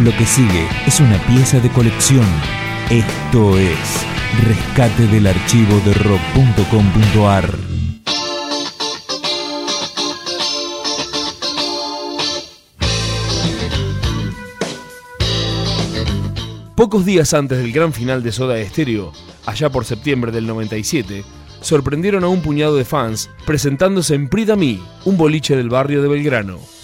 Lo que sigue es una pieza de colección. Esto es Rescate del archivo de rock.com.ar. Pocos días antes del gran final de Soda Stereo, allá por septiembre del 97, sorprendieron a un puñado de fans presentándose en Prida Me, un boliche del barrio de Belgrano.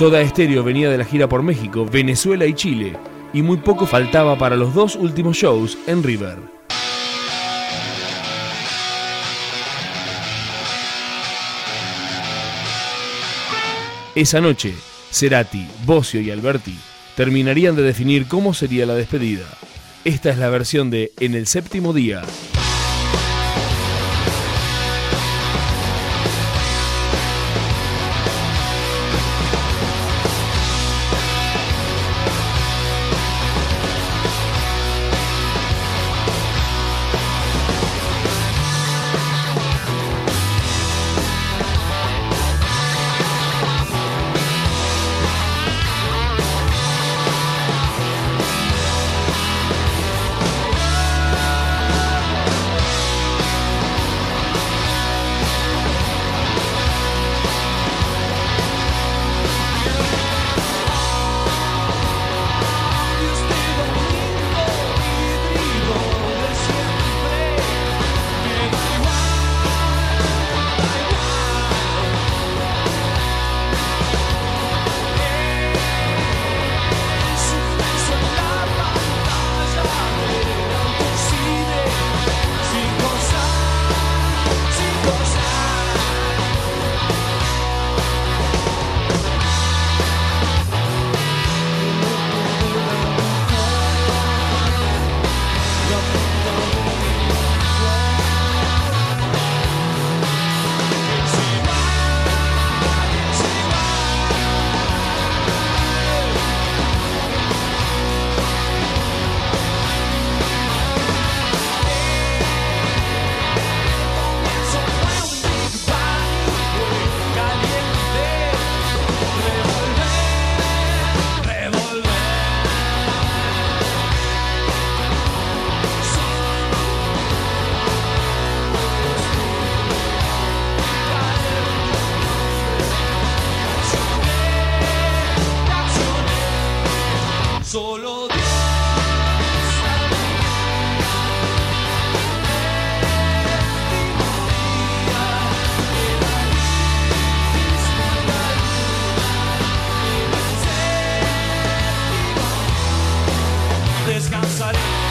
Soda Stereo venía de la gira por México, Venezuela y Chile, y muy poco faltaba para los dos últimos shows en River. Esa noche, Cerati, Bocio y Alberti terminarían de definir cómo sería la despedida. Esta es la versión de En el séptimo día, por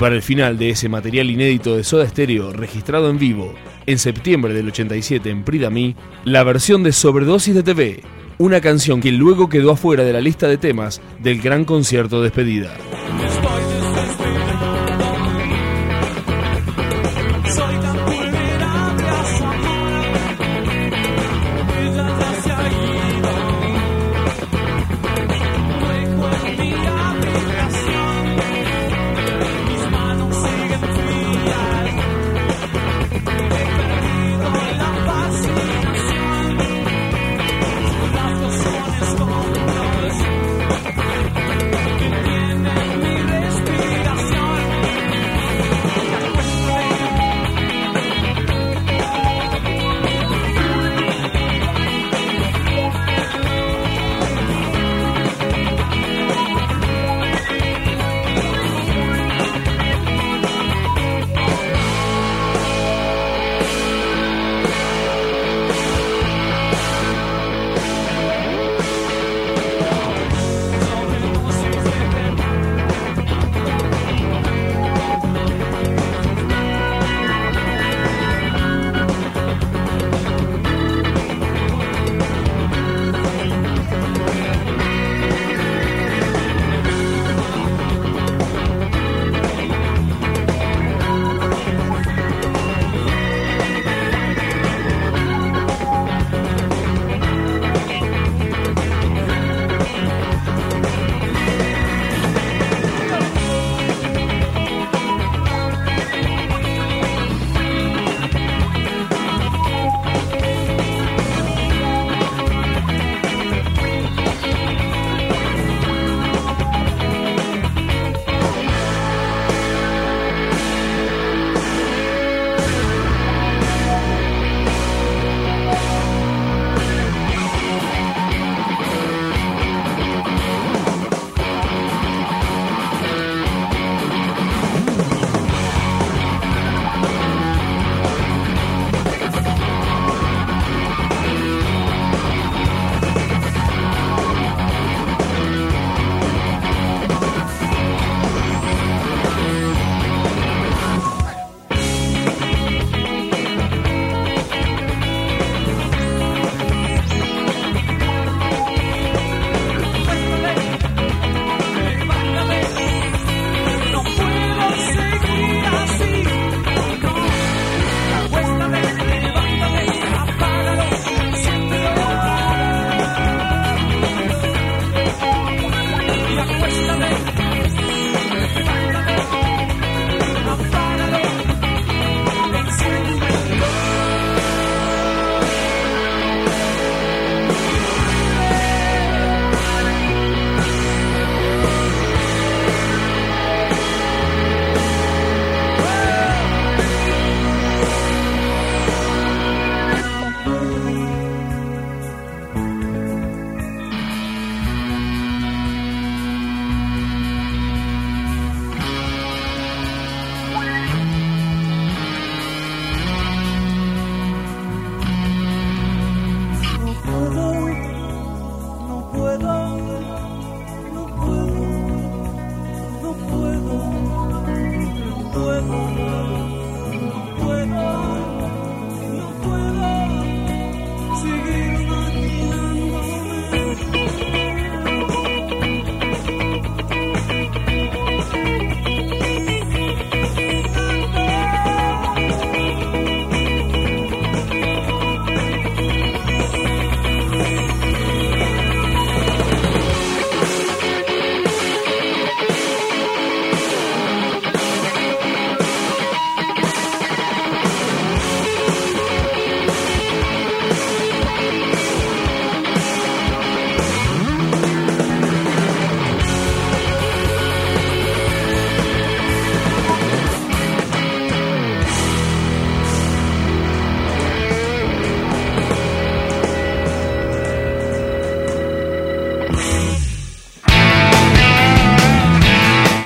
para el final de ese material inédito de Soda Stereo registrado en vivo en septiembre del 87 en Pridami, la versión de Sobredosis de TV, una canción que luego quedó afuera de la lista de temas del gran concierto despedida.